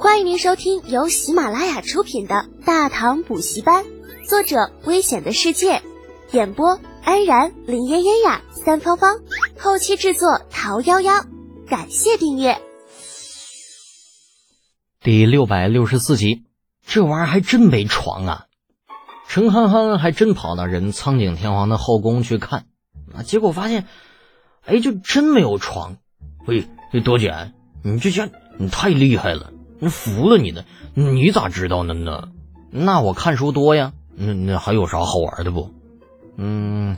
欢迎您收听由喜马拉雅出品的《大唐补习班》，作者：危险的世界，演播：安然、林嫣嫣呀、三芳芳，后期制作：桃夭夭。感谢订阅。第六百六十四集，这玩意儿还真没床啊！陈憨憨还真跑到人苍井天皇的后宫去看，啊，结果发现，哎，就真没有床。喂，这多姐，你这下你太厉害了，你服了你的，你咋知道的呢？那我看书多呀，那那还有啥好玩的不？嗯，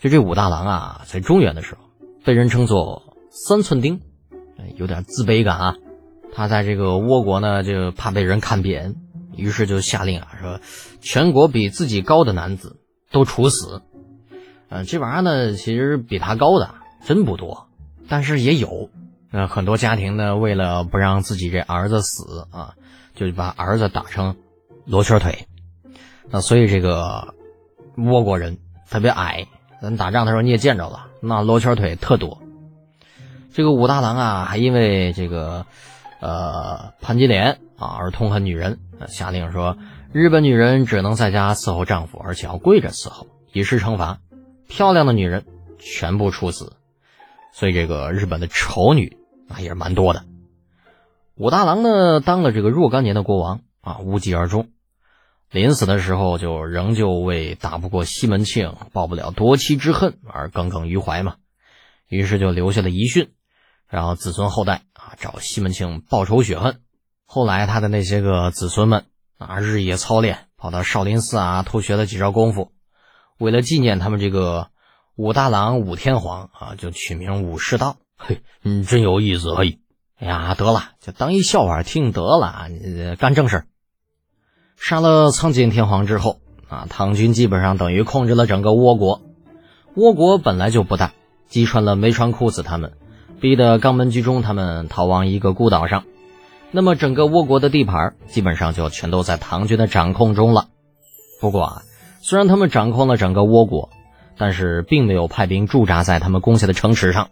就这武大郎啊，在中原的时候被人称作三寸丁，有点自卑感啊。他在这个倭国呢，就怕被人看扁，于是就下令啊，说全国比自己高的男子都处死。嗯，这玩意儿呢，其实比他高的真不多。但是也有，那，很多家庭呢，为了不让自己这儿子死啊，就把儿子打成罗圈腿。那所以这个倭国人特别矮，咱打仗的时候你也见着了，那罗圈腿特多。这个武大郎啊，还因为这个呃潘金莲啊而痛恨女人，下令说日本女人只能在家伺候丈夫，而且要跪着伺候，以示惩罚。漂亮的女人全部处死。所以这个日本的丑女那也是蛮多的。武大郎呢当了这个若干年的国王啊，无疾而终。临死的时候就仍旧为打不过西门庆，报不了夺妻之恨而耿耿于怀嘛。于是就留下了遗训，然后子孙后代啊找西门庆报仇雪恨。后来他的那些个子孙们啊日夜操练，跑到少林寺啊偷学了几招功夫，为了纪念他们这个。武大郎、武天皇啊，就取名武士道。嘿，你真有意思。嘿，哎呀，得了，就当一笑话听得了。干正事。杀了苍井天皇之后啊，唐军基本上等于控制了整个倭国。倭国本来就不大，击穿了梅川裤子他们，逼得肛门居中他们逃亡一个孤岛上。那么整个倭国的地盘基本上就全都在唐军的掌控中了。不过啊，虽然他们掌控了整个倭国。但是并没有派兵驻扎在他们攻下的城池上。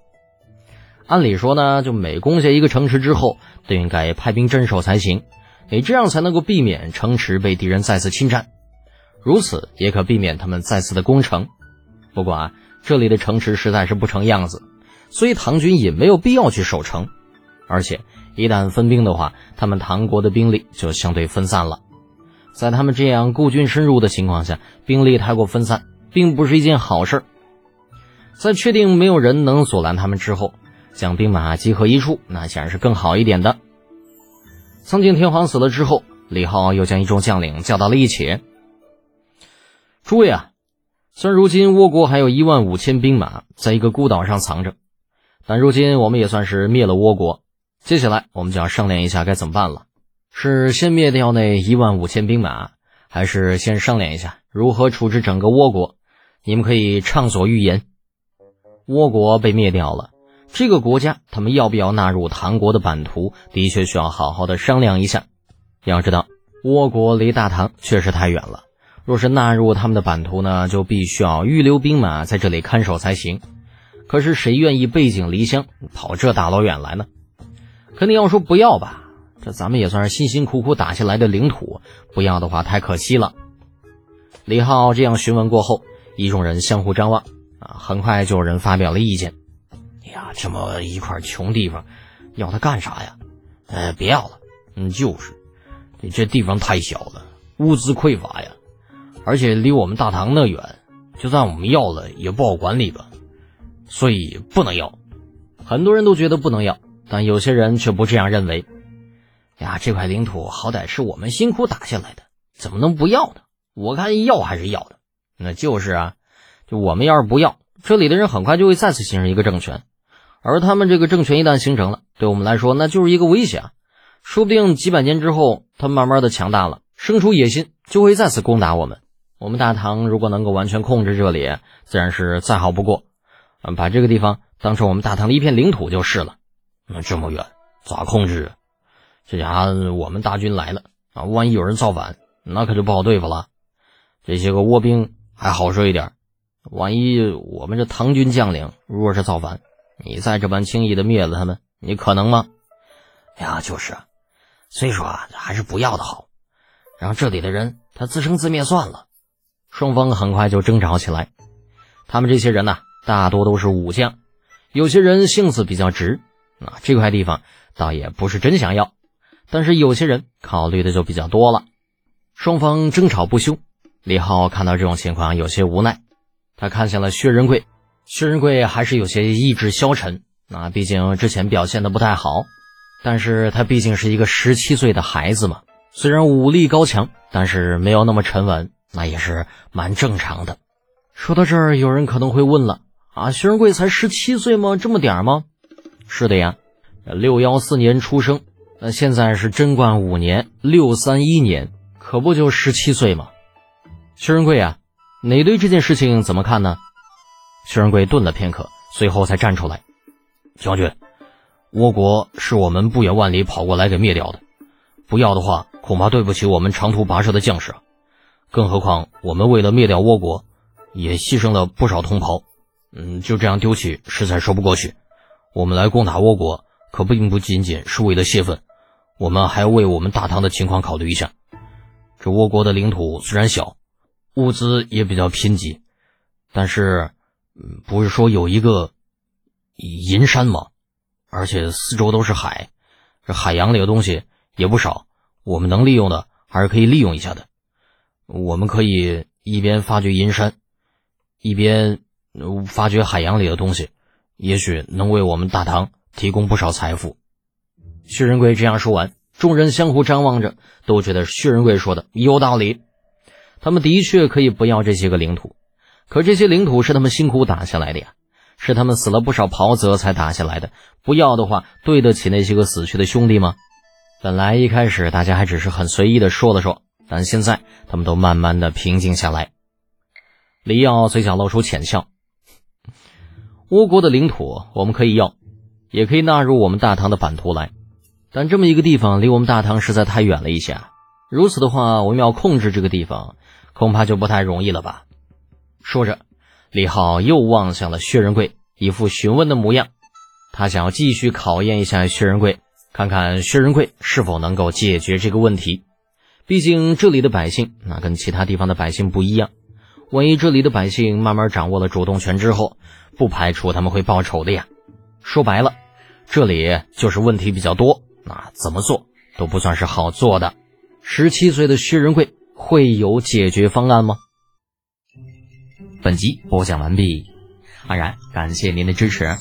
按理说呢，就每攻下一个城池之后，都应该派兵镇守才行，你这样才能够避免城池被敌人再次侵占，如此也可避免他们再次的攻城。不过啊，这里的城池实在是不成样子，所以唐军也没有必要去守城。而且一旦分兵的话，他们唐国的兵力就相对分散了。在他们这样孤军深入的情况下，兵力太过分散。并不是一件好事。在确定没有人能阻拦他们之后，将兵马集合一处，那显然是更好一点的。苍井天皇死了之后，李浩又将一众将领叫到了一起。诸位啊，虽然如今倭国还有一万五千兵马在一个孤岛上藏着，但如今我们也算是灭了倭国。接下来我们就要商量一下该怎么办了：是先灭掉那一万五千兵马，还是先商量一下如何处置整个倭国？你们可以畅所欲言。倭国被灭掉了，这个国家他们要不要纳入唐国的版图，的确需要好好的商量一下。要知道，倭国离大唐确实太远了，若是纳入他们的版图呢，就必须要预留兵马在这里看守才行。可是谁愿意背井离乡跑这大老远来呢？肯定要说不要吧？这咱们也算是辛辛苦苦打下来的领土，不要的话太可惜了。李浩这样询问过后。一众人相互张望，啊，很快就有人发表了意见。呀，这么一块穷地方，要它干啥呀？呃，别要了。嗯，就是，这地方太小了，物资匮乏呀，而且离我们大唐那远，就算我们要了，也不好管理吧，所以不能要。很多人都觉得不能要，但有些人却不这样认为。呀，这块领土好歹是我们辛苦打下来的，怎么能不要呢？我看要还是要的。那就是啊，就我们要是不要，这里的人很快就会再次形成一个政权，而他们这个政权一旦形成了，对我们来说那就是一个威胁，说不定几百年之后，他慢慢的强大了，生出野心，就会再次攻打我们。我们大唐如果能够完全控制这里，自然是再好不过，嗯，把这个地方当成我们大唐的一片领土就是了。那这么远咋控制？这家伙我们大军来了啊，万一有人造反，那可就不好对付了。这些个倭兵。还好说一点，万一我们这唐军将领若是造反，你再这般轻易的灭了他们，你可能吗？呀，就是啊，所以说啊，还是不要的好，让这里的人他自生自灭算了。双方很快就争吵起来。他们这些人呢，大多都是武将，有些人性子比较直，啊，这块地方倒也不是真想要，但是有些人考虑的就比较多了。双方争吵不休，李浩看到这种情况有些无奈，他看向了薛仁贵，薛仁贵还是有些意志消沉，啊，毕竟之前表现的不太好，但是他毕竟是一个十七岁的孩子嘛，虽然武力高强，但是没有那么沉稳，那也是蛮正常的。说到这儿，有人可能会问了：啊，薛仁贵才十七岁吗？这么点儿吗？是的呀，六幺四年出生，那现在是贞观五年，六三一年，可不就十七岁吗？薛仁贵啊，你对这件事情怎么看呢？薛仁贵顿了片刻，随后才站出来：将军，倭国是我们不远万里跑过来给灭掉的，不要的话，恐怕对不起我们长途跋涉的将士。更何况，我们为了灭掉倭国。也牺牲了不少同袍，嗯，就这样丢弃，实在说不过去。我们来攻打倭国，可并不仅仅是为了泄愤，我们还要为我们大唐的情况考虑一下。这倭国的领土虽然小，物资也比较贫瘠，但是，不是说有一个银山吗？而且四周都是海，这海洋里的东西也不少，我们能利用的还是可以利用一下的。我们可以一边发掘银山。一边发掘海洋里的东西，也许能为我们大唐提供不少财富。薛仁贵这样说完，众人相互张望着，都觉得薛仁贵说的有道理。他们的确可以不要这些个领土，可这些领土是他们辛苦打下来的呀，是他们死了不少袍泽才打下来的。不要的话，对得起那些个死去的兄弟吗？本来一开始大家还只是很随意的说了说，但现在他们都慢慢的平静下来。李耀嘴角露出浅笑。倭国的领土我们可以要，也可以纳入我们大唐的版图来，但这么一个地方离我们大唐实在太远了一些。如此的话，我们要控制这个地方，恐怕就不太容易了吧？说着，李浩又望向了薛仁贵，一副询问的模样。他想要继续考验一下薛仁贵，看看薛仁贵是否能够解决这个问题。毕竟这里的百姓那跟其他地方的百姓不一样。万一这里的百姓慢慢掌握了主动权之后，不排除他们会报仇的呀。说白了，这里就是问题比较多，那怎么做都不算是好做的。十七岁的薛仁贵会有解决方案吗？本集播讲完毕，安然感谢您的支持。